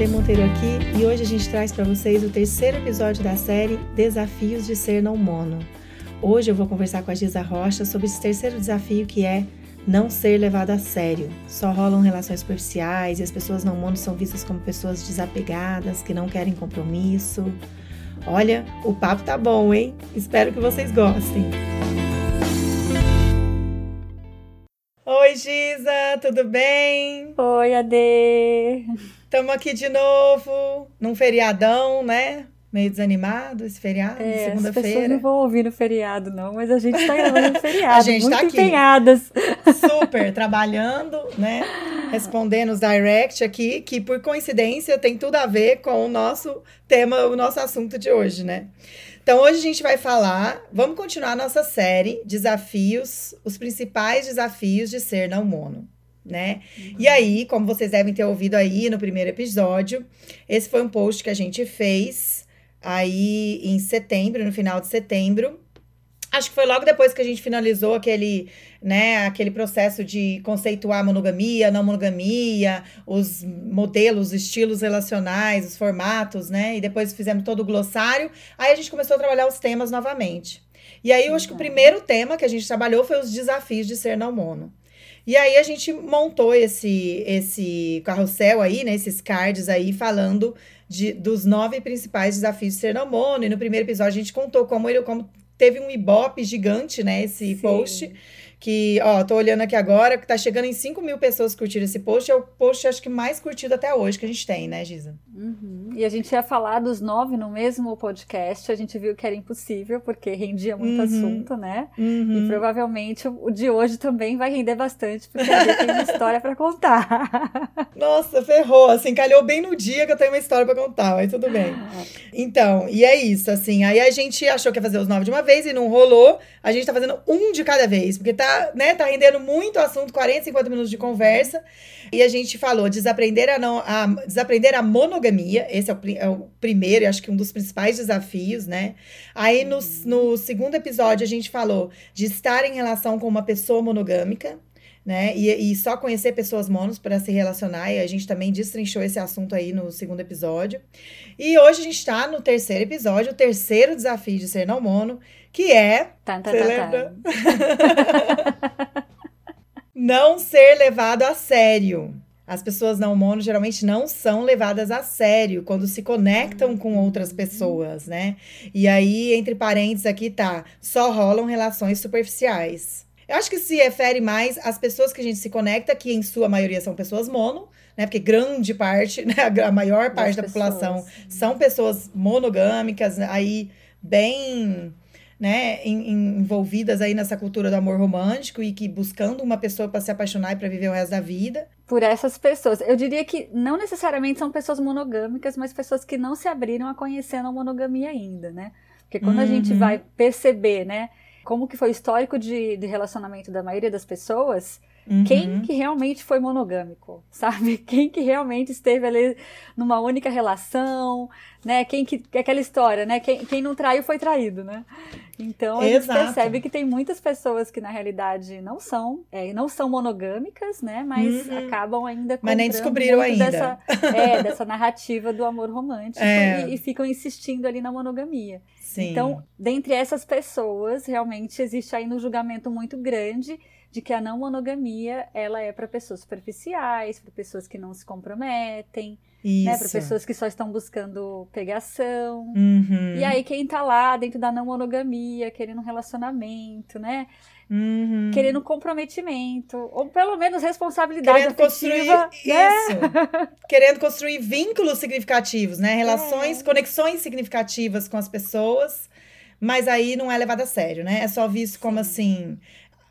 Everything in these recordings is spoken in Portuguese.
Ade Monteiro aqui e hoje a gente traz para vocês o terceiro episódio da série Desafios de Ser Não Mono. Hoje eu vou conversar com a Giza Rocha sobre esse terceiro desafio que é não ser levado a sério. Só rolam relações superficiais e as pessoas não mono são vistas como pessoas desapegadas, que não querem compromisso. Olha, o papo tá bom, hein? Espero que vocês gostem. Oi, Giza, tudo bem? Oi, Ade. Estamos aqui de novo, num feriadão, né? Meio desanimado esse feriado, é, segunda-feira. As pessoas não vão ouvir no feriado, não, mas a gente está gravando no feriado. a gente muito tá aqui. empenhadas. Super, trabalhando, né? Respondendo os direct aqui, que por coincidência tem tudo a ver com o nosso tema, o nosso assunto de hoje, né? Então, hoje a gente vai falar, vamos continuar a nossa série Desafios, os principais desafios de ser não mono, né? Uhum. E aí, como vocês devem ter ouvido aí no primeiro episódio, esse foi um post que a gente fez aí em setembro, no final de setembro. Acho que foi logo depois que a gente finalizou aquele, né, aquele processo de conceituar monogamia, não monogamia, os modelos, os estilos relacionais, os formatos, né? E depois fizemos todo o glossário. Aí a gente começou a trabalhar os temas novamente. E aí eu acho que o primeiro tema que a gente trabalhou foi os desafios de ser não mono. E aí a gente montou esse esse carrossel aí, né, esses cards aí falando de, dos nove principais desafios de ser não mono. E no primeiro episódio a gente contou como ele como teve um ibope gigante, né, esse Sim. post que, ó, tô olhando aqui agora, que tá chegando em 5 mil pessoas curtindo esse post. É o post, acho que mais curtido até hoje que a gente tem, né, Giza? Uhum. E a gente ia falar dos nove no mesmo podcast. A gente viu que era impossível, porque rendia muito uhum. assunto, né? Uhum. E provavelmente o de hoje também vai render bastante, porque a gente tem uma história para contar. Nossa, ferrou. Assim, calhou bem no dia que eu tenho uma história para contar, mas tudo bem. Então, e é isso, assim. Aí a gente achou que ia fazer os nove de uma vez e não rolou. A gente tá fazendo um de cada vez, porque tá né, tá rendendo muito assunto, 40, 50 minutos de conversa. E a gente falou desaprender a, não, a, desaprender a monogamia, esse é o, é o primeiro e acho que um dos principais desafios, né? Aí no, no segundo episódio a gente falou de estar em relação com uma pessoa monogâmica, né? E, e, só conhecer pessoas monos para se relacionar. E a gente também destrinchou esse assunto aí no segundo episódio. E hoje a gente está no terceiro episódio, o terceiro desafio de ser não mono, que é. Tá, tá, tá, não ser levado a sério. As pessoas não mono geralmente não são levadas a sério quando se conectam com outras pessoas, né? E aí, entre parênteses, aqui tá: só rolam relações superficiais. Eu acho que se refere mais às pessoas que a gente se conecta, que em sua maioria são pessoas mono, né? Porque grande parte, né? a maior parte da população são pessoas monogâmicas, aí bem né, envolvidas aí nessa cultura do amor romântico e que buscando uma pessoa para se apaixonar e para viver o resto da vida. Por essas pessoas. Eu diria que não necessariamente são pessoas monogâmicas, mas pessoas que não se abriram a conhecer a monogamia ainda, né? Porque quando uhum. a gente uhum. vai perceber, né, como que foi o histórico de, de relacionamento da maioria das pessoas, Uhum. Quem que realmente foi monogâmico, sabe? Quem que realmente esteve ali numa única relação, né? Quem que aquela história, né? Quem, quem não traiu foi traído, né? Então a Exato. gente percebe que tem muitas pessoas que na realidade não são, é, não são monogâmicas, né? Mas uhum. acabam ainda Mas nem descobriram ainda. Dessa, é, dessa narrativa do amor romântico é. e, e, ficam insistindo ali na monogamia. Sim. Então, dentre essas pessoas, realmente existe aí um julgamento muito grande de que a não monogamia ela é para pessoas superficiais, para pessoas que não se comprometem, né, para pessoas que só estão buscando pegação. Uhum. E aí quem tá lá dentro da não monogamia, querendo um relacionamento, né? Uhum. Querendo comprometimento, ou pelo menos responsabilidade Querendo afetiva. construir né? isso. Querendo construir vínculos significativos, né? Relações, é. conexões significativas com as pessoas, mas aí não é levado a sério, né? É só visto como assim,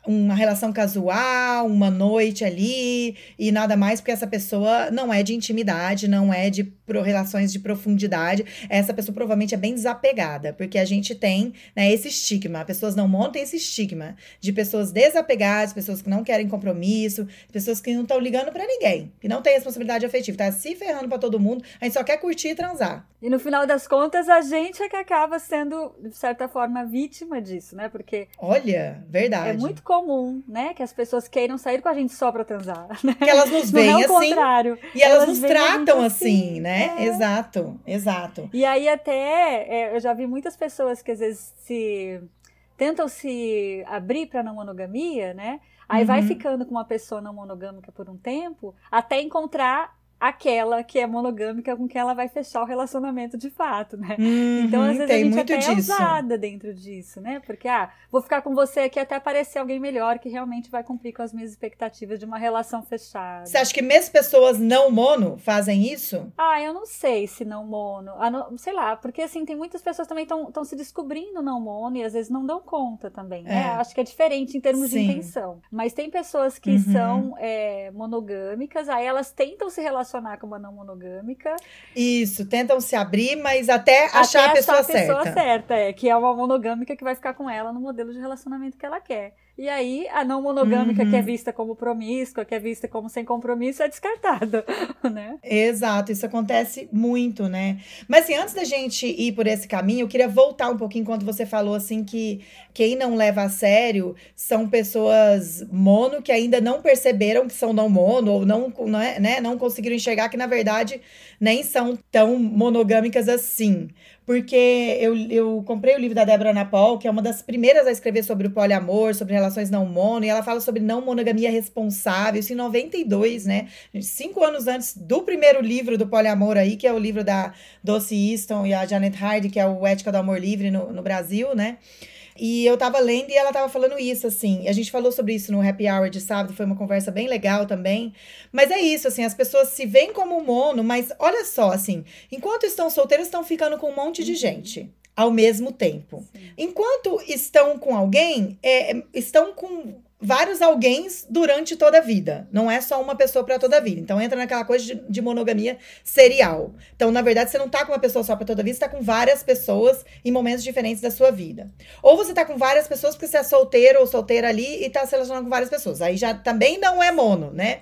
uma relação casual, uma noite ali e nada mais, porque essa pessoa não é de intimidade, não é de pro, relações de profundidade. Essa pessoa provavelmente é bem desapegada, porque a gente tem né, esse estigma. Pessoas não montam esse estigma de pessoas desapegadas, pessoas que não querem compromisso, pessoas que não estão ligando para ninguém, que não tem responsabilidade afetiva, tá se ferrando para todo mundo, a gente só quer curtir e transar. E no final das contas, a gente é que acaba sendo, de certa forma, vítima disso, né? Porque. Olha, verdade. É muito comum, né? Que as pessoas queiram sair com a gente só pra transar. Né? Que elas nos veem Não é o assim. contrário. E elas, Elas nos veem tratam assim, assim, né? é. Exato, exato. E aí até é, eu já vi muitas pessoas que às vezes se tentam se abrir para não monogamia, né? Aí vai Uhum. ficando com uma pessoa não monogâmica por um tempo, até encontrar aquela que é monogâmica com quem ela vai fechar o relacionamento de fato, né? Então, às Uhum, vezes, a gente muito até é disso. usada dentro disso, né? Porque, ah, vou ficar com você aqui até aparecer alguém melhor que realmente vai cumprir com as minhas expectativas de uma relação fechada. Você acha que mesmo pessoas não mono fazem isso? Ah, eu não sei se não mono. Ah, não- sei lá, porque assim, tem muitas pessoas também estão se descobrindo não mono e às vezes não dão conta também, né? É. Acho que é diferente em termos Sim. de intenção. Mas tem pessoas que Uhum. são é, monogâmicas, aí elas tentam se relacionar com uma não monogâmica. Isso, tentam se abrir, mas até achar até a pessoa achar a pessoa certa. certa, é, que é uma monogâmica que vai ficar com ela no modelo de relacionamento que ela quer. E aí, a não monogâmica, Uhum. que é vista como promíscua, que é vista como sem compromisso, é descartada, né? Exato, isso acontece muito, né? Mas assim, antes da gente ir por esse caminho, eu queria voltar um pouquinho quando você falou assim que quem não leva a sério são pessoas mono que ainda não perceberam que são não mono ou não, não, é, né, não conseguiram enxergar que na verdade nem são tão monogâmicas assim. Porque eu, eu comprei o livro da Débora Napol, que é uma das primeiras a escrever sobre o poliamor, sobre relações não mono, e ela fala sobre não monogamia responsável, isso em 92, né? Cinco anos antes do primeiro livro do poliamor aí, que é o livro da Dulce Easton e a Janet Hardy, que é o Ética do Amor Livre no, no Brasil, né? E eu tava lendo e ela tava falando isso, assim. A gente falou sobre isso no Happy Hour de sábado, foi uma conversa bem legal também. Mas é isso, assim, as pessoas se veem como mono, mas olha só, assim, enquanto estão solteiros, estão ficando com um monte de gente ao mesmo tempo. Enquanto estão com alguém, é, estão com vários alguém durante toda a vida. Não é só uma pessoa para toda a vida. Então entra naquela coisa de, de monogamia serial. Então, na verdade, você não tá com uma pessoa só para toda a vida, você tá com várias pessoas em momentos diferentes da sua vida. Ou você tá com várias pessoas porque você é solteiro ou solteira ali e tá se relacionando com várias pessoas. Aí já também não é mono, né?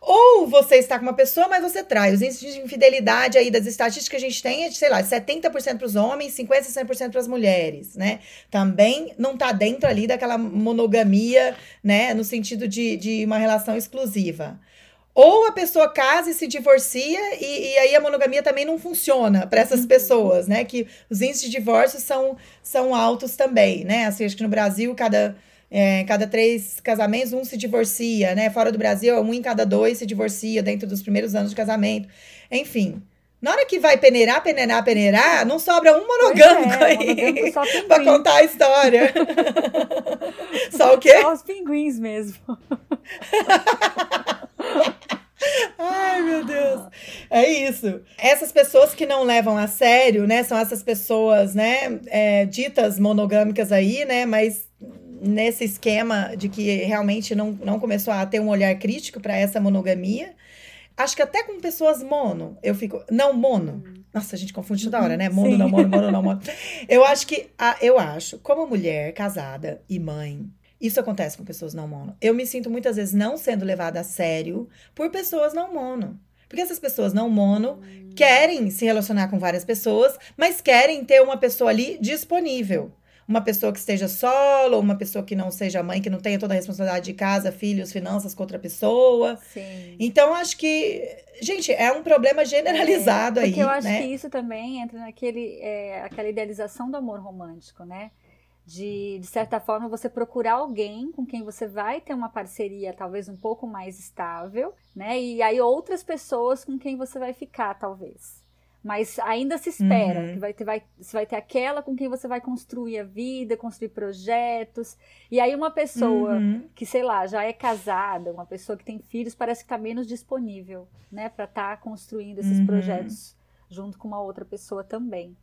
Ou você está com uma pessoa, mas você trai. Os índices de infidelidade aí das estatísticas que a gente tem é de, sei lá, 70% para os homens, 50%, 60% para as mulheres, né? Também não tá dentro ali daquela monogamia, né? No sentido de, de uma relação exclusiva. Ou a pessoa casa e se divorcia, e, e aí a monogamia também não funciona para essas pessoas, né? Que os índices de divórcio são, são altos também, né? Assim, acho que no Brasil, cada, é, cada três casamentos, um se divorcia, né? Fora do Brasil, um em cada dois se divorcia dentro dos primeiros anos de casamento. Enfim. Na hora que vai peneirar, peneirar, peneirar, não sobra um monogâmico é, aí monogâmico pra contar a história. Só o quê? Só os pinguins mesmo. Ai, meu Deus. É isso. Essas pessoas que não levam a sério, né? São essas pessoas, né? é, ditas monogâmicas aí, né? Mas nesse esquema de que realmente não, não começou a ter um olhar crítico para essa monogamia. Acho que até com pessoas mono, eu fico. Não mono. Nossa, a gente confunde toda hora, né? Mono, Sim. não mono, mono, não mono. Eu acho que. a- Eu acho, como mulher casada e mãe, isso acontece com pessoas não mono. Eu me sinto muitas vezes não sendo levada a sério por pessoas não mono. Porque essas pessoas não mono querem se relacionar com várias pessoas, mas querem ter uma pessoa ali disponível. Uma pessoa que esteja solo, uma pessoa que não seja mãe, que não tenha toda a responsabilidade de casa, filhos, finanças com outra pessoa. Sim. Então, acho que, gente, é um problema generalizado É, aí, Porque eu acho né? que isso também entra naquele, é, aquela idealização do amor romântico, né? De, de certa forma, você procurar alguém com quem você vai ter uma parceria talvez um pouco mais estável, né? E aí outras pessoas com quem você vai ficar, talvez. Mas ainda se espera Uhum. que vai ter, vai, você vai ter aquela com quem você vai construir a vida, construir projetos. E aí uma pessoa Uhum. que, sei lá, já é casada, uma pessoa que tem filhos, parece que está menos disponível, né, para estar construindo esses Uhum. projetos junto com uma outra pessoa também.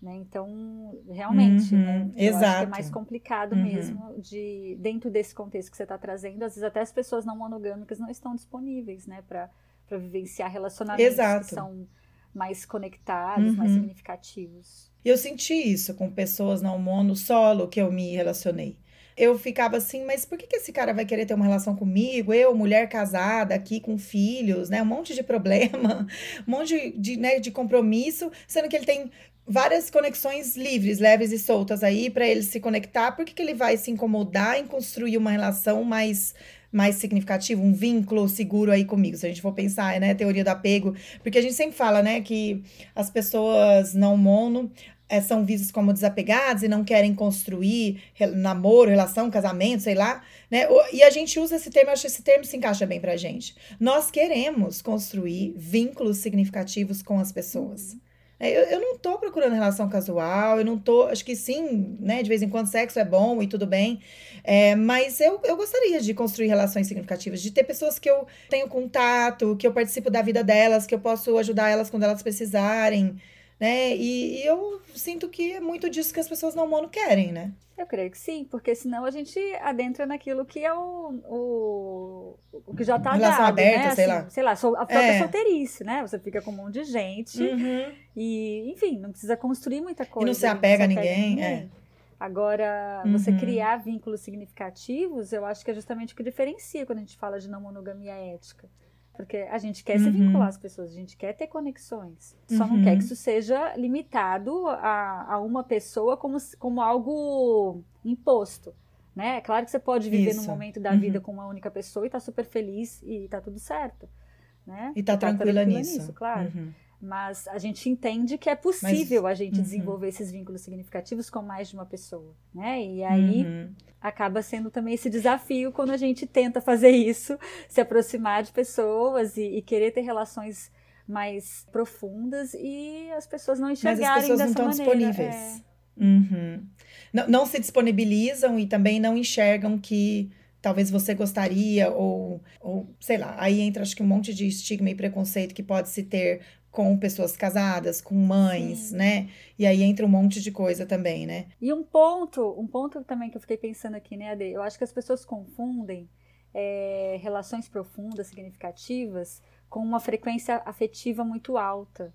Né? Então, realmente, Uhum, né? Eu acho que é exato. mais complicado Uhum. mesmo de, dentro desse contexto que você está trazendo, às vezes até as pessoas não monogâmicas não estão disponíveis, né, para vivenciar relacionamentos Exato. que são mais conectados, mais Uhum. significativos. E eu senti isso com pessoas não mono solo que eu me relacionei. eu ficava assim, mas por que, que esse cara vai querer ter uma relação comigo? Eu, mulher casada, aqui com filhos, né? Um monte de problema, um monte de, né, de compromisso, sendo que ele tem várias conexões livres, leves e soltas aí para ele se conectar. Por que, que ele vai se incomodar em construir uma relação mais mais significativo, um vínculo seguro aí comigo, se a gente for pensar, né, teoria do apego, porque a gente sempre fala, né, que as pessoas não mono é, são vistas como desapegadas e não querem construir namoro, relação, casamento, sei lá, né? E a gente usa esse termo, acho que esse termo se encaixa bem pra gente. Nós queremos construir vínculos significativos com as pessoas. É, eu, eu não tô procurando relação casual, eu não tô. Acho que sim, né? De vez em quando sexo é bom e tudo bem. É, mas eu, eu gostaria de construir relações significativas, de ter pessoas que eu tenho contato, que eu participo da vida delas, que eu posso ajudar elas quando elas precisarem né? E, e, eu sinto que é muito disso que as pessoas não mono querem, né? Eu creio que sim, porque senão a gente adentra naquilo que é o, o, o que já está dado, aberta, né? sei assim, lá. Sei lá, a própria é. solteirice, né? Você fica com um monte de gente uhum. e, enfim, não precisa construir muita coisa. E não se apega a ninguém, ninguém. É. Agora, uhum. você criar vínculos significativos, eu acho que é justamente o que diferencia quando a gente fala de não monogamia ética. Porque a gente quer uhum. se vincular às pessoas, a gente quer ter conexões. Só uhum. não quer que isso seja limitado a, a uma pessoa como, como algo imposto. Né? É claro que você pode viver isso. num momento da uhum. vida com uma única pessoa e tá super feliz e tá tudo certo. Né? E tá, tá tranquila, tranquila nisso. nisso. claro. Uhum. Mas a gente entende que é possível Mas, a gente uhum. desenvolver esses vínculos significativos com mais de uma pessoa, né? E aí uhum. acaba sendo também esse desafio quando a gente tenta fazer isso, se aproximar de pessoas e, e querer ter relações mais profundas e as pessoas não enxergarem Mas as pessoas dessa não estão maneira. disponíveis. É. Uhum. Não, não se disponibilizam e também não enxergam que talvez você gostaria, ou, ou sei lá, aí entra acho que um monte de estigma e preconceito que pode se ter com pessoas casadas, com mães, Sim. né? E aí entra um monte de coisa também, né? E um ponto, um ponto também que eu fiquei pensando aqui, né, Ade? Eu acho que as pessoas confundem é, relações profundas, significativas, com uma frequência afetiva muito alta.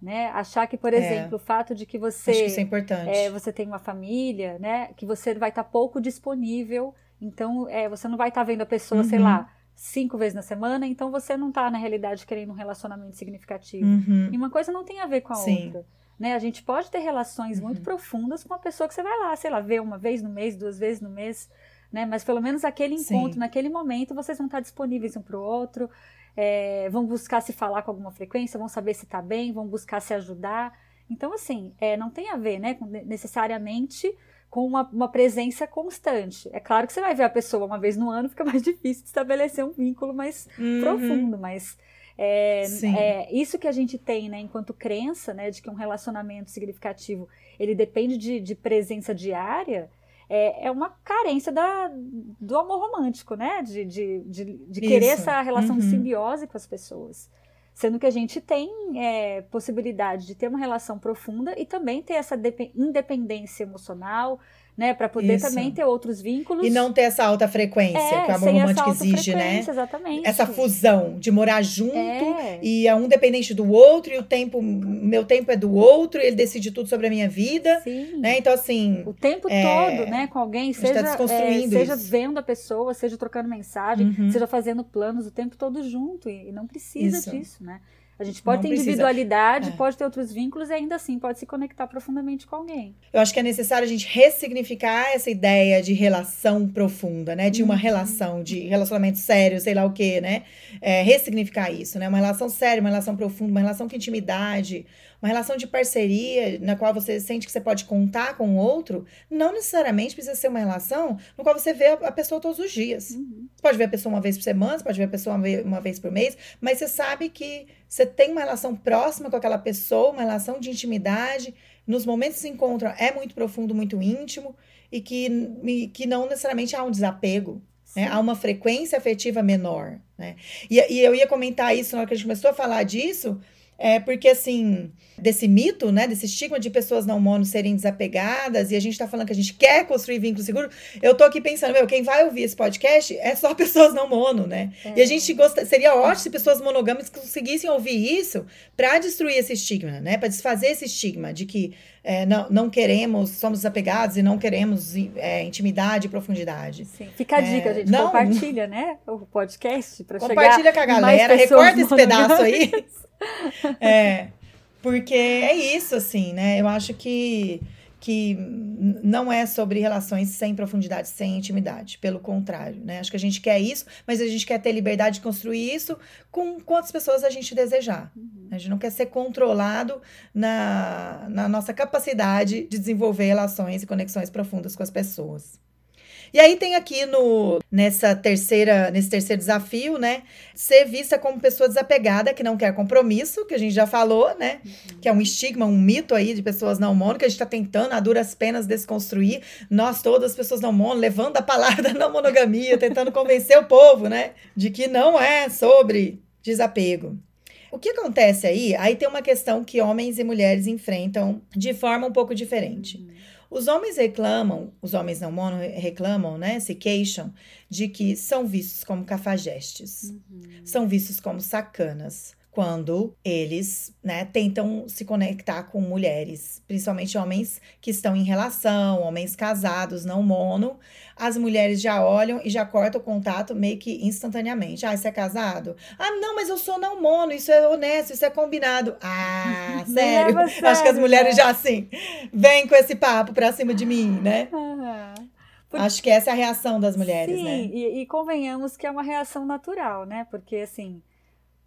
Né? Achar que, por é. exemplo, é. o fato de que você. Acho que isso é importante. É, você tem uma família, né? Que você vai estar pouco disponível. Então, é, você não vai estar vendo a pessoa, uhum. sei lá, cinco vezes na semana, então você não está na realidade querendo um relacionamento significativo. Uhum. E uma coisa não tem a ver com a Sim. outra. Né? A gente pode ter relações uhum. muito profundas com uma pessoa que você vai lá, sei lá, ver uma vez no mês, duas vezes no mês, né? Mas pelo menos aquele encontro, Sim. naquele momento, vocês vão estar disponíveis um para o outro, é, vão buscar se falar com alguma frequência, vão saber se está bem, vão buscar se ajudar. Então, assim, é, não tem a ver, né, com necessariamente com uma, uma, presença constante. É claro que você vai ver a pessoa uma vez no ano, fica mais difícil de estabelecer um vínculo mais uhum. profundo, mas é, é, isso que a gente tem, né, enquanto crença, né, de que um relacionamento significativo ele depende de, de presença diária, é, é, uma carência da, do amor romântico, né, de, de, de, de querer essa relação uhum. de simbiose com as pessoas. Sendo que a gente tem é, possibilidade de ter uma relação profunda e também ter essa independência emocional, né? Para poder Isso. também ter outros vínculos. E não ter essa alta frequência é, que o amor romântico exige, né? Exatamente. Essa fusão de morar junto é. e é um dependente do outro, e o tempo, meu tempo é do outro, e ele decide tudo sobre a minha vida. Sim. Né? Então, assim. O tempo é... todo, né? Com alguém, seja, tá é, seja vendo a pessoa, seja trocando mensagem, uhum. seja fazendo planos o tempo todo junto. E, e não precisa isso. disso, né? A gente pode não ter precisa. individualidade, é. pode ter outros vínculos e ainda assim pode se conectar profundamente com alguém. Eu acho que é necessário a gente ressignificar essa ideia de relação profunda, né? De uma uhum. relação, de relacionamento sério, sei lá o quê, né? É, ressignificar isso, né? Uma relação séria, uma relação profunda, uma relação com intimidade, uma relação de parceria na qual você sente que você pode contar com o outro, não necessariamente precisa ser uma relação no qual você vê a pessoa todos os dias. Uhum. Você pode ver a pessoa uma vez por semana, você pode ver a pessoa uma vez por mês, mas você sabe que você tem uma relação próxima com aquela pessoa, uma relação de intimidade. Nos momentos que se encontram é muito profundo, muito íntimo, e que, e que não necessariamente há um desapego. Né? Há uma frequência afetiva menor. Né? E, e eu ia comentar isso na hora que a gente começou a falar disso É porque, assim, desse mito, né, desse estigma de pessoas não mono serem desapegadas, e a gente tá falando que a gente quer construir vínculo seguro, eu tô aqui pensando, meu, quem vai ouvir esse podcast é só pessoas não mono, né? É. E a gente gosta, seria ótimo se pessoas monogâmicas conseguissem ouvir isso para destruir esse estigma, né? Para desfazer esse estigma de que é, não, não queremos, somos desapegados e não queremos é, intimidade e profundidade. Sim. Fica a dica, é, gente. Não, compartilha, né? O podcast para chegar. Compartilha com a galera, recorta esse pedaço aí. é. Porque é isso, assim, né? Eu acho que, que não é sobre relações sem profundidade, sem intimidade. Pelo contrário, né? Acho que a gente quer isso, mas a gente quer ter liberdade de construir isso com quantas pessoas a gente desejar. Uhum. A gente não quer ser controlado na, na nossa capacidade de desenvolver relações e conexões profundas com as pessoas. E aí tem aqui no nessa terceira nesse terceiro desafio, né, ser vista como pessoa desapegada que não quer compromisso, que a gente já falou, né, que é um estigma, um mito aí de pessoas não mono que a gente está tentando a duras penas desconstruir. Nós todas as pessoas não mono levando a palavra da não monogamia, tentando convencer o povo, né, de que não é sobre desapego. O que acontece aí? Aí tem uma questão que homens e mulheres enfrentam de forma um pouco diferente. Uhum. Os homens reclamam, os homens não mono reclamam, né? Se queixam de que são vistos como cafajestes, uhum. são vistos como sacanas quando eles né, tentam se conectar com mulheres, principalmente homens que estão em relação, homens casados, não mono. As mulheres já olham e já cortam o contato meio que instantaneamente. Ah, você é casado? Ah, não, mas eu sou não mono, isso é honesto, isso é combinado. Ah, sério? sério Acho que as mulheres né? já assim, vêm com esse papo pra cima de mim, né? Uhum. Por... Acho que essa é a reação das mulheres, Sim, né? E, e convenhamos que é uma reação natural, né? Porque assim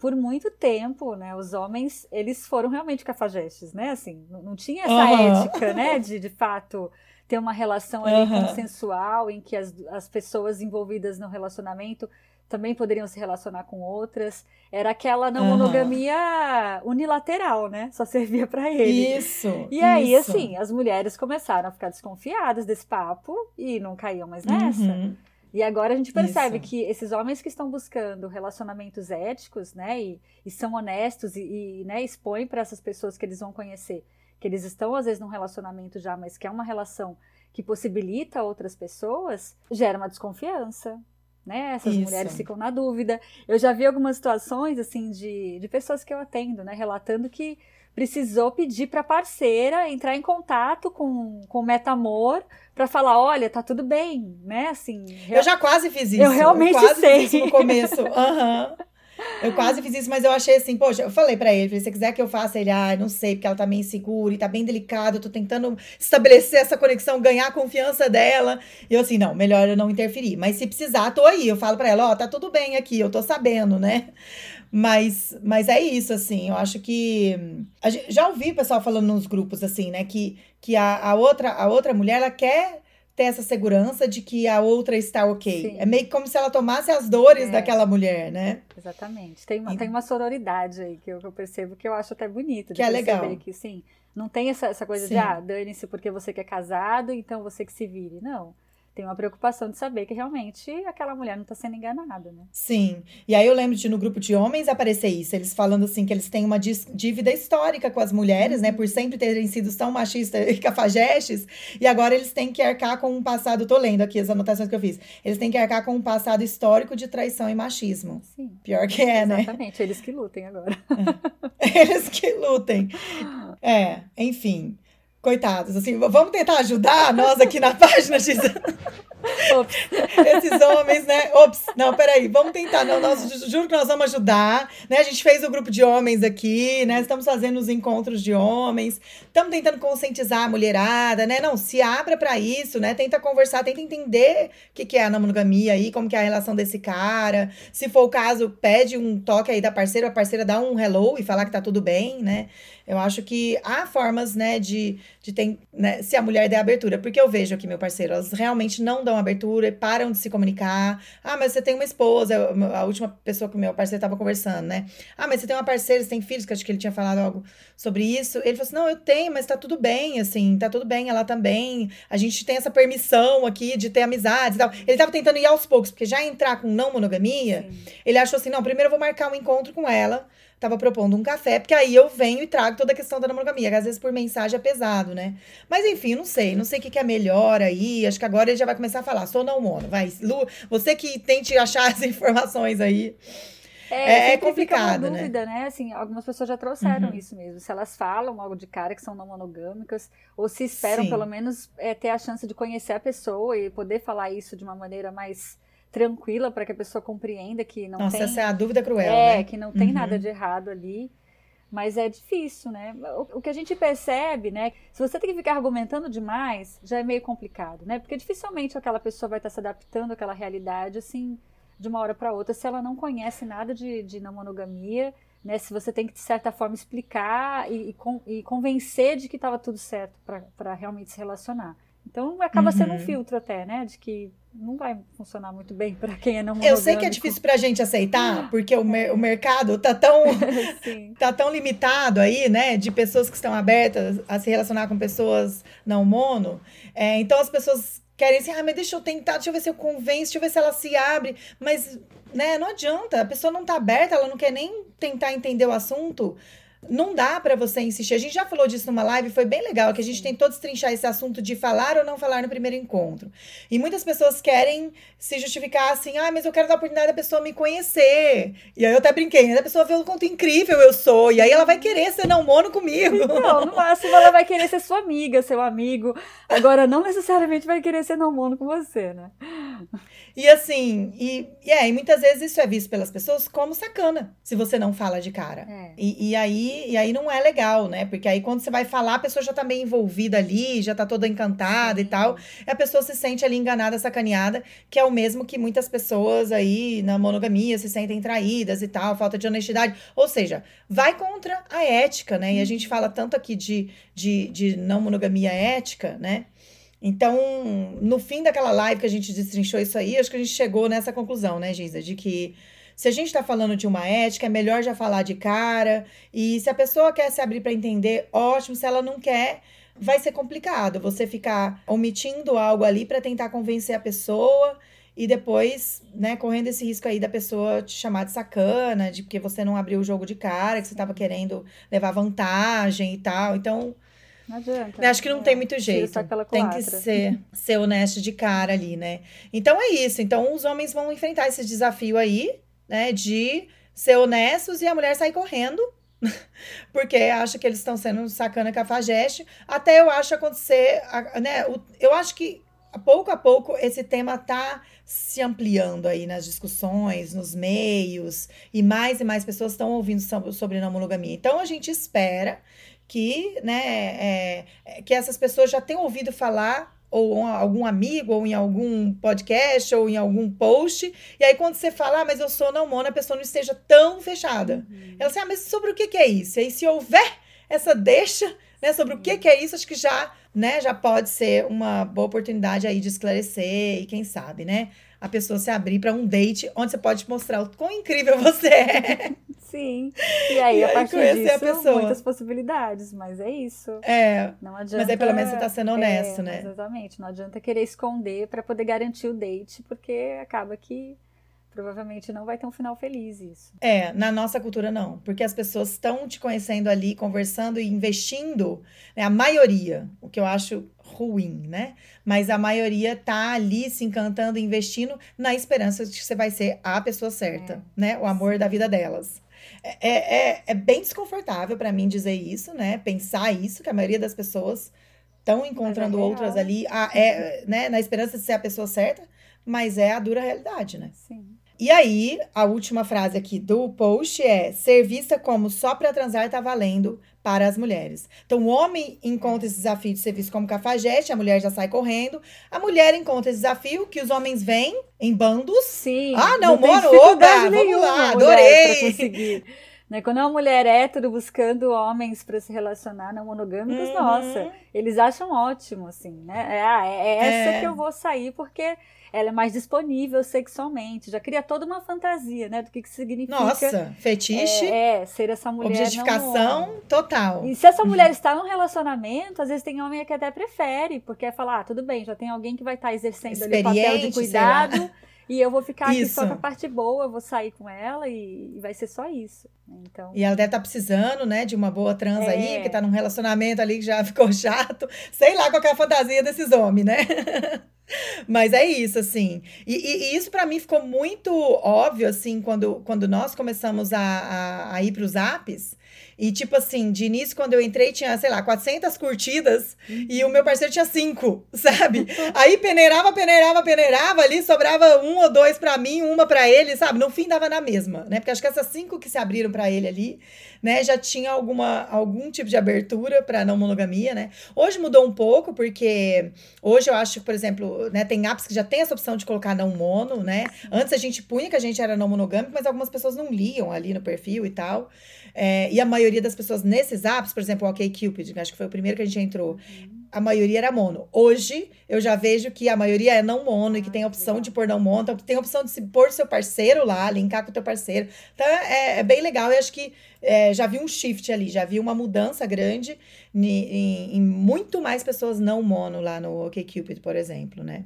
por muito tempo, né, os homens, eles foram realmente cafajestes, né, assim, não, não tinha essa uhum. ética, né, de, de fato ter uma relação ali uhum. consensual em que as, as pessoas envolvidas no relacionamento também poderiam se relacionar com outras. Era aquela não monogamia uhum. unilateral, né? Só servia para ele. Isso. E aí, assim, as mulheres começaram a ficar desconfiadas desse papo e não caíam mais nessa. Uhum. E agora a gente percebe Isso. que esses homens que estão buscando relacionamentos éticos, né, e, e são honestos e, e né, expõem para essas pessoas que eles vão conhecer, que eles estão às vezes num relacionamento já, mas que é uma relação que possibilita outras pessoas, gera uma desconfiança, né? Essas Isso. mulheres ficam na dúvida. Eu já vi algumas situações assim de, de pessoas que eu atendo, né, relatando que precisou pedir para a parceira entrar em contato com, com o Metamor para falar, olha, tá tudo bem, né? Assim, eu já quase fiz isso. Eu realmente eu quase sei. Fiz isso no começo. Uhum. Eu quase fiz isso, mas eu achei assim, poxa, eu falei para ele, se você quiser que eu faça, ele, ah, não sei, porque ela tá meio insegura e tá bem delicada, eu tô tentando estabelecer essa conexão, ganhar a confiança dela. E eu assim, não, melhor eu não interferir. Mas se precisar, tô aí. Eu falo para ela, ó, oh, tá tudo bem aqui, eu tô sabendo, né? Mas, mas é isso, assim, eu acho que. Gente, já ouvi o pessoal falando nos grupos, assim, né, que, que a, a, outra, a outra mulher, ela quer ter essa segurança de que a outra está ok. Sim. É meio como se ela tomasse as dores é. daquela mulher, né? Exatamente. Tem uma, e... tem uma sororidade aí que eu, que eu, percebo que eu acho até bonito. Que é legal. Que, sim, não tem essa, essa coisa sim. de, ah, dane-se porque você que é casado, então você que se vire. Não tem uma preocupação de saber que realmente aquela mulher não está sendo enganada, né? Sim. E aí eu lembro de no grupo de homens aparecer isso, eles falando assim que eles têm uma dívida histórica com as mulheres, né, por sempre terem sido tão machistas e cafajestes, e agora eles têm que arcar com um passado, tô lendo aqui as anotações que eu fiz. Eles têm que arcar com um passado histórico de traição e machismo. Sim. Pior que é, né? Exatamente, eles que lutem agora. Eles que lutem. É, enfim coitados, assim, vamos tentar ajudar nós aqui na página X. Esses homens, né? Ops, não, peraí, vamos tentar. Não, nós juro que nós vamos ajudar. Né? A gente fez o um grupo de homens aqui, né? Estamos fazendo os encontros de homens, estamos tentando conscientizar a mulherada, né? Não, se abra para isso, né? Tenta conversar, tenta entender o que, que é a monogamia aí, como que é a relação desse cara. Se for o caso, pede um toque aí da parceira, a parceira dá um hello e falar que tá tudo bem, né? Eu acho que há formas, né, de, de ter, né, se a mulher der abertura. Porque eu vejo aqui, meu parceiro, elas realmente não dão abertura, param de se comunicar. Ah, mas você tem uma esposa, a última pessoa que o meu parceiro estava conversando, né? Ah, mas você tem uma parceira, você tem filhos, que acho que ele tinha falado algo sobre isso. Ele falou assim: não, eu tenho, mas tá tudo bem, assim, tá tudo bem, ela também. A gente tem essa permissão aqui de ter amizades e tal. Ele tava tentando ir aos poucos, porque já entrar com não monogamia, Sim. ele achou assim: não, primeiro eu vou marcar um encontro com ela tava propondo um café, porque aí eu venho e trago toda a questão da monogamia, que às vezes por mensagem é pesado, né? Mas enfim, não sei, não sei o que, que é melhor aí. Acho que agora ele já vai começar a falar, sou não mono. Vai, Lu, você que tente achar as informações aí. É, é complicado, né? dúvida, né? Assim, algumas pessoas já trouxeram uhum. isso mesmo. Se elas falam algo de cara que são não monogâmicas, ou se esperam Sim. pelo menos é, ter a chance de conhecer a pessoa e poder falar isso de uma maneira mais tranquila para que a pessoa compreenda que não Nossa, tem. essa é a dúvida cruel. É, né? que não tem uhum. nada de errado ali. Mas é difícil, né? O, o, que a gente percebe, né? Se você tem que ficar argumentando demais, já é meio complicado, né? Porque dificilmente aquela pessoa vai estar se adaptando àquela realidade, assim, de uma hora para outra, se ela não conhece nada de, de não monogamia, né? Se você tem que, de certa forma, explicar e, e, con, e convencer de que estava tudo certo para realmente se relacionar. Então acaba uhum. sendo um filtro até, né? De que não vai funcionar muito bem para quem é não monogâmico. Eu sei que é difícil para a gente aceitar, porque o, mer o mercado tá tão, tá tão limitado aí, né? De pessoas que estão abertas a se relacionar com pessoas não mono. É, então as pessoas querem assim, ah, mas deixa eu tentar, deixa eu ver se eu convenço, deixa eu ver se ela se abre. Mas, né, não adianta, a pessoa não tá aberta, ela não quer nem tentar entender o assunto. Não dá para você insistir. A gente já falou disso numa live, foi bem legal, que a gente tentou destrinchar esse assunto de falar ou não falar no primeiro encontro. E muitas pessoas querem se justificar assim, ah, mas eu quero dar a oportunidade da pessoa me conhecer. E aí eu até brinquei, né? A pessoa vê o quanto incrível eu sou, e aí ela vai querer ser não mono comigo. Não, no máximo ela vai querer ser sua amiga, seu amigo. Agora, não necessariamente vai querer ser não mono com você, né? E assim, e, e, é, e muitas vezes isso é visto pelas pessoas como sacana, se você não fala de cara. É. E, e, aí, e aí não é legal, né? Porque aí quando você vai falar, a pessoa já tá meio envolvida ali, já tá toda encantada Sim. e tal. E a pessoa se sente ali enganada, sacaneada, que é o mesmo que muitas pessoas aí na monogamia se sentem traídas e tal, falta de honestidade. Ou seja, vai contra a ética, né? E a gente fala tanto aqui de, de, de não monogamia ética, né? Então, no fim daquela live que a gente destrinchou isso aí, acho que a gente chegou nessa conclusão, né, Giza? De que se a gente está falando de uma ética, é melhor já falar de cara. E se a pessoa quer se abrir para entender, ótimo. Se ela não quer, vai ser complicado você ficar omitindo algo ali para tentar convencer a pessoa e depois, né, correndo esse risco aí da pessoa te chamar de sacana, de porque você não abriu o jogo de cara, que você estava querendo levar vantagem e tal. Então, não adianta. Né, acho que não é, tem muito jeito. Tem que ser, ser honesto de cara ali, né? Então é isso. Então os homens vão enfrentar esse desafio aí, né? De ser honestos e a mulher sair correndo. Porque acha que eles estão sendo sacana cafajeste. Até eu acho acontecer, né? Eu acho que pouco a pouco esse tema tá se ampliando aí nas discussões, nos meios, e mais e mais pessoas estão ouvindo sobre não monogamia. Então a gente espera que, né, é, é, que essas pessoas já tenham ouvido falar ou algum amigo, ou em algum podcast, ou em algum post, e aí quando você fala, ah, mas eu sou não mona, a pessoa não esteja tão fechada. Uhum. Ela assim, ah, mas sobre o que, que é isso? E aí se houver essa deixa, né, sobre o que, que é isso, acho que já, né, já pode ser uma boa oportunidade aí de esclarecer, e quem sabe, né, a pessoa se abrir para um date onde você pode mostrar o quão incrível você é. Sim. E aí, e a partir disso, a pessoa. muitas possibilidades, mas é isso. É. Não adianta. Mas aí pelo menos você tá sendo honesto, é, né? Exatamente. Não adianta querer esconder para poder garantir o date, porque acaba que provavelmente não vai ter um final feliz isso. É, na nossa cultura não, porque as pessoas estão te conhecendo ali, conversando e investindo, né? A maioria, que eu acho ruim, né? Mas a maioria tá ali se encantando, investindo na esperança de que você vai ser a pessoa certa, é. né? O amor da vida delas. É, é, é, é bem desconfortável para mim dizer isso, né? Pensar isso, que a maioria das pessoas estão encontrando é outras ali, a, é, né? Na esperança de ser a pessoa certa, mas é a dura realidade, né? Sim. E aí, a última frase aqui do post é: ser vista como só para transar tá valendo para as mulheres. Então, o homem encontra esse desafio de ser visto como cafajeste, a mulher já sai correndo. A mulher encontra esse desafio que os homens vêm em bandos. Sim. Ah, não, não moro, oba, vamos lá, adorei. Né? Quando é uma mulher hétero buscando homens para se relacionar não monogâmicos, uhum. nossa, eles acham ótimo, assim, né? É, é, é essa é. que eu vou sair porque ela é mais disponível sexualmente. Já cria toda uma fantasia, né? Do que, que significa. Nossa, fetiche. É, é ser essa mulher. Objetificação total. E se essa mulher está num relacionamento, às vezes tem homem que até prefere, porque é falar, ah, tudo bem, já tem alguém que vai estar exercendo ali o papel de cuidado. E eu vou ficar aqui só com a parte boa, eu vou sair com ela e, e vai ser só isso. Então... E ela deve estar tá precisando, né, de uma boa trans é. aí, que tá num relacionamento ali que já ficou chato. Sei lá qual é a fantasia desses homens, né? Mas é isso, assim. E, e, e isso para mim ficou muito óbvio, assim, quando, quando nós começamos a, a, a ir para os apps. E, tipo assim, de início, quando eu entrei, tinha, sei lá, 400 curtidas e o meu parceiro tinha cinco, sabe? Aí peneirava, peneirava, peneirava ali, sobrava um ou dois para mim, uma para ele, sabe? No fim dava na mesma, né? Porque acho que essas cinco que se abriram para ele ali, né, já tinha alguma, algum tipo de abertura para não monogamia, né? Hoje mudou um pouco, porque hoje eu acho por exemplo, né, tem apps que já tem essa opção de colocar não mono, né? Antes a gente punha que a gente era não monogâmico, mas algumas pessoas não liam ali no perfil e tal. É, e a maioria das pessoas nesses apps, por exemplo, o OkCupid, que acho que foi o primeiro que a gente entrou, a maioria era mono. Hoje, eu já vejo que a maioria é não mono e que tem a opção de pôr não mono, então tem a opção de se pôr seu parceiro lá, linkar com o teu parceiro. Então, é, é bem legal e acho que é, já vi um shift ali, já vi uma mudança grande em, em, em muito mais pessoas não mono lá no OkCupid, por exemplo, né?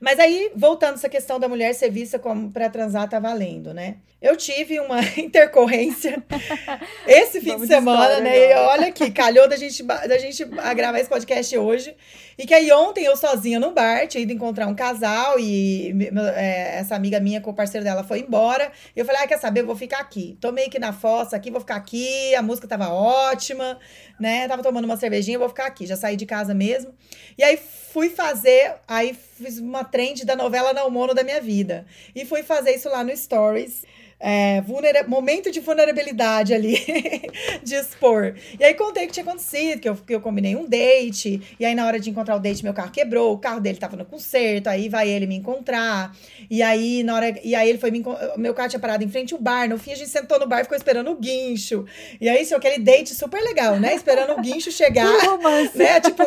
Mas aí, voltando essa questão da mulher ser vista como para transar tá valendo, né? Eu tive uma intercorrência esse fim Vamos de semana, né? Agora. E olha aqui, calhou da gente, da gente gravar esse podcast hoje. E que aí ontem eu sozinha no bar, tinha ido encontrar um casal e é, essa amiga minha com o parceiro dela foi embora. Eu falei, ah, quer saber, eu vou ficar aqui. Tomei aqui na fossa, aqui, vou ficar aqui. A música tava ótima, né? Tava tomando uma cervejinha, vou ficar aqui. Já saí de casa mesmo. E aí fui fazer, aí fiz uma trend da novela Não Mono da minha vida. E fui fazer isso lá no Stories é, momento de vulnerabilidade ali, de expor. E aí contei o que tinha acontecido, que eu, que eu combinei um date, e aí na hora de encontrar o date, meu carro quebrou, o carro dele tava no conserto, aí vai ele me encontrar, e aí na hora, e aí ele foi me meu carro tinha parado em frente ao bar, no fim a gente sentou no bar e ficou esperando o guincho, e aí isso, aquele date super legal, né, esperando o guincho chegar, né, tipo,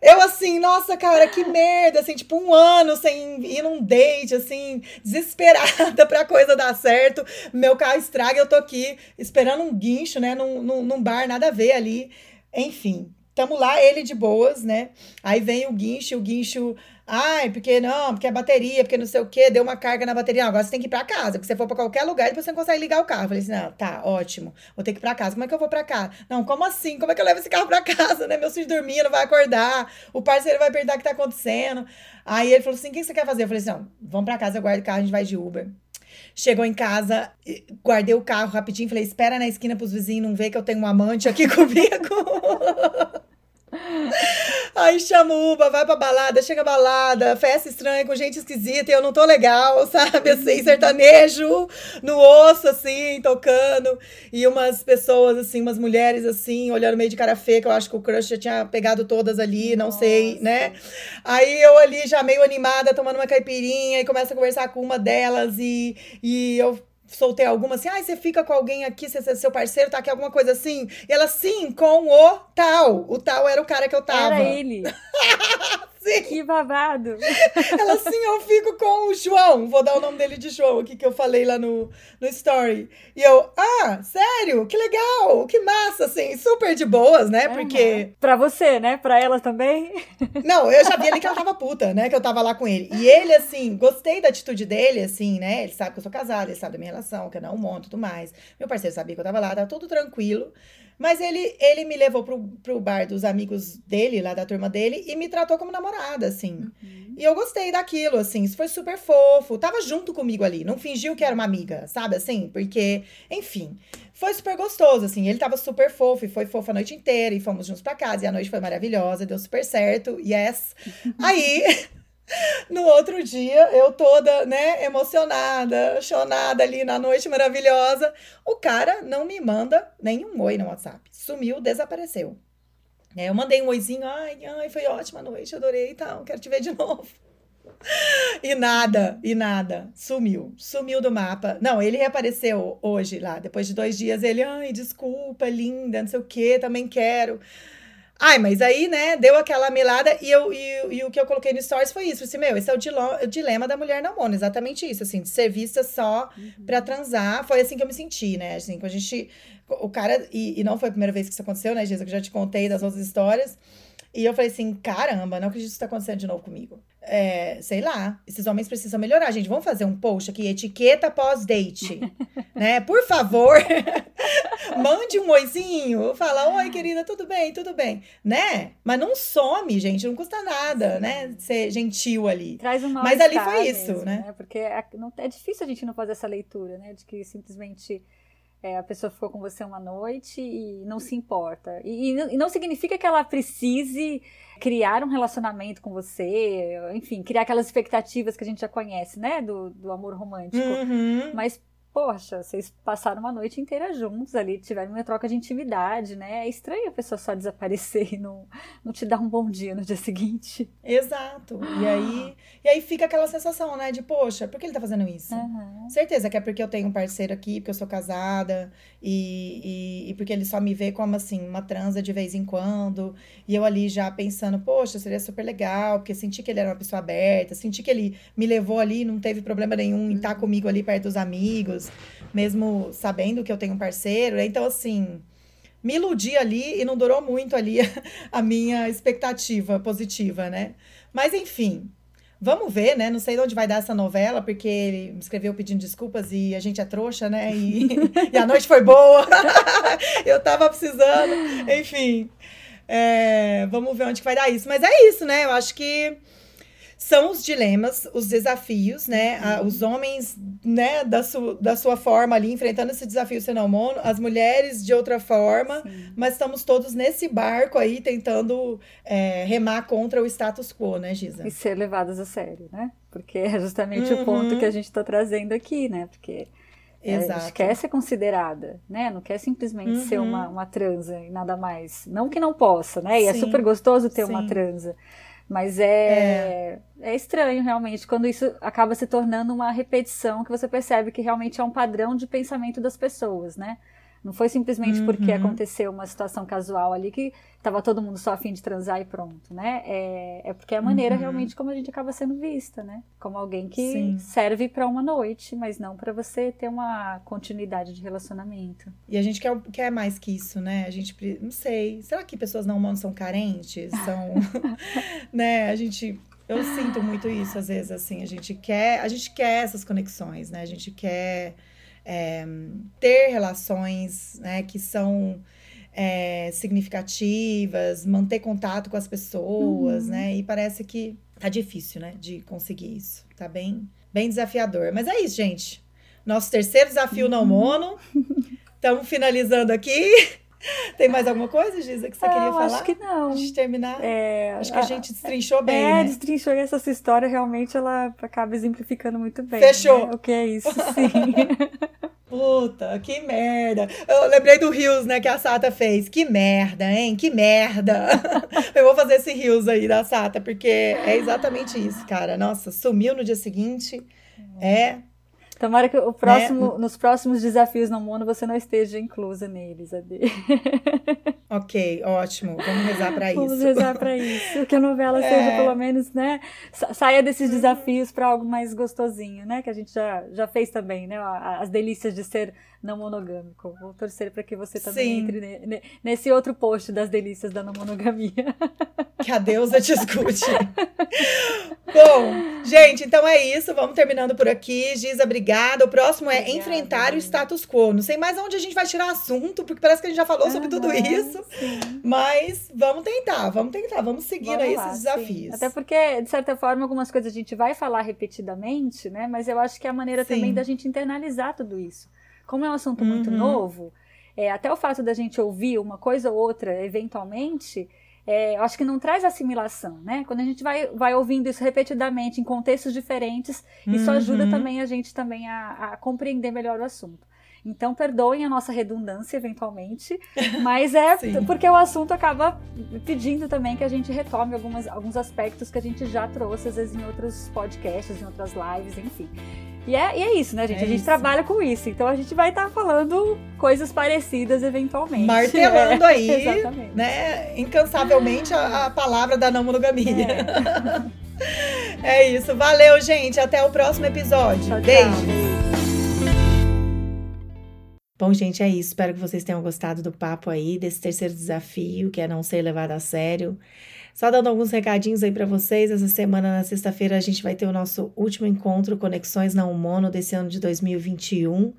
eu assim, nossa, cara, que merda, assim, tipo, um ano sem ir num date, assim, desesperada pra coisa dar certo, meu carro estraga, eu tô aqui esperando um guincho, né? Num, num, num bar, nada a ver ali. Enfim, tamo lá, ele de boas, né? Aí vem o guincho, o guincho. Ai, porque não, porque é bateria, porque não sei o quê, deu uma carga na bateria. Não, agora você tem que ir pra casa, porque você for pra qualquer lugar, depois você não consegue ligar o carro. Eu falei assim: não, tá, ótimo, vou ter que ir pra casa. Como é que eu vou pra casa? Não, como assim? Como é que eu levo esse carro pra casa, né? Meu filho dormindo, vai acordar, o parceiro vai perguntar o que tá acontecendo. Aí ele falou assim: o que você quer fazer? Eu falei assim: não, vamos pra casa, eu guardo o carro, a gente vai de Uber. Chegou em casa, guardei o carro rapidinho, falei: espera na esquina pros vizinhos não ver que eu tenho um amante aqui comigo. Aí chama o Uba, vai pra balada, chega a balada, festa estranha com gente esquisita e eu não tô legal, sabe? Assim, sertanejo no osso, assim, tocando. E umas pessoas, assim, umas mulheres, assim, olhando meio de cara feia, que eu acho que o crush já tinha pegado todas ali, não Nossa. sei, né? Aí eu ali já meio animada, tomando uma caipirinha e começa a conversar com uma delas e, e eu soltei alguma assim, ah, você fica com alguém aqui, você, seu parceiro tá aqui, alguma coisa assim. E ela, sim, com o tal. O tal era o cara que eu tava. Era ele. Sim. Que babado. Ela, sim, eu fico com o João. Vou dar o nome dele de João aqui que eu falei lá no, no story. E eu, ah, sério? Que legal, que massa, assim, super de boas, né? Porque. Uhum. Pra você, né? Pra ela também. Não, eu já vi ali que ela tava puta, né? Que eu tava lá com ele. E ele, assim, gostei da atitude dele, assim, né? Ele sabe que eu sou casada, ele sabe da minha relação, que eu não monto e tudo mais. Meu parceiro sabia que eu tava lá, tava tudo tranquilo. Mas ele, ele me levou pro, pro bar dos amigos dele, lá da turma dele, e me tratou como namorada, assim. Uhum. E eu gostei daquilo, assim. Isso foi super fofo. Tava junto comigo ali. Não fingiu que era uma amiga, sabe? Assim, porque, enfim. Foi super gostoso, assim. Ele tava super fofo e foi fofo a noite inteira. E fomos juntos pra casa. E a noite foi maravilhosa, deu super certo. Yes. Aí. No outro dia, eu toda, né, emocionada, chonada ali na noite maravilhosa, o cara não me manda nenhum oi no WhatsApp. Sumiu, desapareceu. É, eu mandei um oizinho, ai, ai, foi ótima noite, adorei e tal, quero te ver de novo. E nada, e nada. Sumiu. Sumiu do mapa. Não, ele reapareceu hoje lá. Depois de dois dias, ele, ai, desculpa, linda, não sei o quê, também quero. Ai, mas aí, né, deu aquela melada e, eu, e, e o que eu coloquei no stories foi isso. Assim, meu, esse é o, dilo, o dilema da mulher na mono, exatamente isso, assim, de ser vista só uhum. pra transar. Foi assim que eu me senti, né? Assim, quando a gente. O cara. E, e não foi a primeira vez que isso aconteceu, né, Gisa? Que eu já te contei das outras histórias. E eu falei assim: caramba, não acredito que isso tá acontecendo de novo comigo. É, sei lá, esses homens precisam melhorar, gente. Vamos fazer um post aqui, etiqueta pós-date, né? Por favor, mande um oizinho, fala, oi, querida, tudo bem, tudo bem, né? Mas não some, gente, não custa nada, né? Ser gentil ali. Traz um Mas ali foi isso, mesmo, né? né? Porque é, não, é difícil a gente não fazer essa leitura, né? De que simplesmente é, a pessoa ficou com você uma noite e não se importa. E, e, não, e, não, significa que ela precise criar um relacionamento com você, enfim, criar aquelas expectativas que a gente já conhece, né? Do, do amor romântico. Uhum. Mas poxa, vocês passaram uma noite inteira juntos ali, tiveram uma troca de intimidade, né? É estranho a pessoa só desaparecer e não, não te dar um bom dia no dia seguinte. Exato. E aí, e aí fica aquela sensação, né? De, poxa, por que ele tá fazendo isso? Uhum. Certeza que é porque eu tenho um parceiro aqui, porque eu sou casada, e, e, e, porque ele só me vê como, assim, uma transa de vez em quando. E eu ali já pensando, poxa, seria super legal, porque senti que ele era uma pessoa aberta, senti que ele me levou ali, não teve problema nenhum em estar uhum. comigo ali perto dos amigos mesmo sabendo que eu tenho um parceiro. Então, assim, me iludi ali e não durou muito ali a minha expectativa positiva, né? Mas, enfim, vamos ver, né? Não sei de onde vai dar essa novela, porque ele me escreveu pedindo desculpas e a gente é trouxa, né? E, e a noite foi boa. eu tava precisando. Enfim, é, vamos ver onde vai dar isso. Mas é isso, né? Eu acho que são os dilemas, os desafios, né? Uhum. os homens, né, da, su, da sua forma ali, enfrentando esse desafio sendo mono, as mulheres de outra forma, Sim. mas estamos todos nesse barco aí tentando é, remar contra o status quo, né, Giza? E ser levadas a sério, né? Porque é justamente uhum. o ponto que a gente está trazendo aqui, né? Porque Exato. É, a gente quer ser considerada, né? Não quer simplesmente uhum. ser uma, uma transa e nada mais. Não que não possa, né? E é Sim. é super gostoso ter Sim. uma transa. Mas é, é, é. estranho, realmente, quando isso acaba se tornando uma repetição que você percebe que realmente é um padrão de pensamento das pessoas, né? Não foi simplesmente uhum. porque aconteceu uma situação casual ali que estava todo mundo só afim de transar e pronto, né? É, é porque é a maneira uhum. realmente como a gente acaba sendo vista, né? Como alguém que Sim. serve para uma noite, mas não para você ter uma continuidade de relacionamento. E a gente quer, quer mais que isso, né? A gente, não sei, será que pessoas não humanas são carentes? São, né? A gente eu sinto muito isso às vezes assim, a gente quer, a gente quer essas conexões, né? A gente quer é, ter relações né, que são é, significativas, manter contato com as pessoas, uhum. né? E parece que tá difícil, né, de conseguir isso. Tá bem, bem desafiador. Mas é isso, gente. Nosso terceiro desafio uhum. no mono. Estamos finalizando aqui. Tem mais alguma coisa, Giza, que você queria falar? Acho que não. De terminar? É, acho que a, a gente destrinchou bem. É, né? destrinchou essa sua história, realmente ela acaba exemplificando muito bem. Fechou. Né? O que é isso, sim. Puta, que merda. Eu lembrei do Rios, né, que a Sata fez. Que merda, hein? Que merda. Eu vou fazer esse Rios aí da Sata, porque é exatamente isso, cara. Nossa, sumiu no dia seguinte. É Tomara que o próximo, né? nos próximos desafios no mundo você não esteja inclusa neles, Ade. Ok, ótimo. Vamos rezar para isso. Vamos rezar para isso. Que a novela é. seja, pelo menos, né? Saia desses uhum. desafios para algo mais gostosinho, né? Que a gente já, já fez também, né? As delícias de ser não monogâmico. Vou torcer para que você também Sim. entre nesse outro post das delícias da não monogamia. Que a deusa te escute. Bom, gente, então é isso. Vamos terminando por aqui. Giza, obrigada. O próximo é obrigada, enfrentar o status quo. Não sei mais onde a gente vai tirar assunto, porque parece que a gente já falou sobre tudo isso. Sim. Mas vamos tentar, vamos tentar, vamos seguir vamos aí lá, esses desafios. Sim. Até porque, de certa forma, algumas coisas a gente vai falar repetidamente, né? Mas eu acho que é a maneira sim. também da gente internalizar tudo isso. Como é um assunto uhum. muito novo, é, até o fato da gente ouvir uma coisa ou outra, eventualmente, é, eu acho que não traz assimilação, né? Quando a gente vai, vai ouvindo isso repetidamente em contextos diferentes, isso uhum. ajuda também a gente também a, a, compreender melhor o assunto. Então, perdoem a nossa redundância eventualmente, mas é porque o assunto acaba pedindo também que a gente retome algumas, alguns aspectos que a gente já trouxe, às vezes, em outros podcasts, em outras lives, enfim. E é, e é isso, né, gente? É a gente isso. trabalha com isso. Então a gente vai estar tá falando coisas parecidas eventualmente. Martelando é, aí, né? Incansavelmente a, a, palavra da não monogamia. É. é. isso. Valeu, gente. Até o próximo episódio. Tchau, Beijo. Bom, gente, é isso. Espero que vocês tenham gostado do papo aí, desse terceiro desafio, que é não ser levado a sério. Só dando alguns recadinhos aí para vocês. Essa semana, na sexta-feira, a gente vai ter o nosso último encontro Conexões na Mono desse ano de 2021.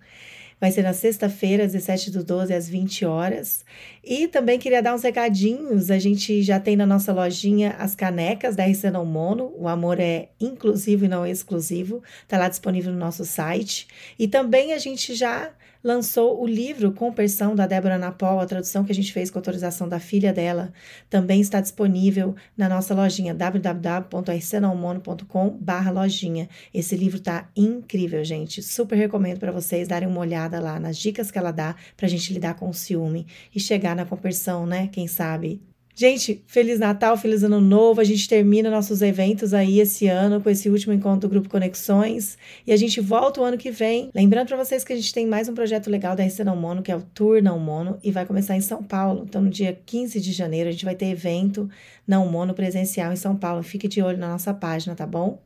Vai ser na sexta-feira, 17 do 12, às 20 horas. E também queria dar uns recadinhos. A gente já tem na nossa lojinha as canecas da RC Não Mono. O amor é inclusivo e não exclusivo. Está lá disponível no nosso site. E também a gente já lançou o livro Compersão da Débora Napol, a tradução que a gente fez com autorização da filha dela, também está disponível na nossa lojinha www.rcnalmono.com/lojinha. Esse livro tá incrível, gente. Super recomendo para vocês darem uma olhada lá nas dicas que ela dá para a gente lidar com o ciúme e chegar na compersão, né? Quem sabe Gente, Feliz Natal, Feliz Ano Novo. A gente termina nossos eventos aí esse ano com esse último encontro do Grupo Conexões. E a gente volta o ano que vem. Lembrando para vocês que a gente tem mais um projeto legal da RC Não Mono, que é o Tour Não Mono, e vai começar em São Paulo. Então, no dia 15 de janeiro, a gente vai ter evento Não Mono presencial em São Paulo. Fique de olho na nossa página, tá bom?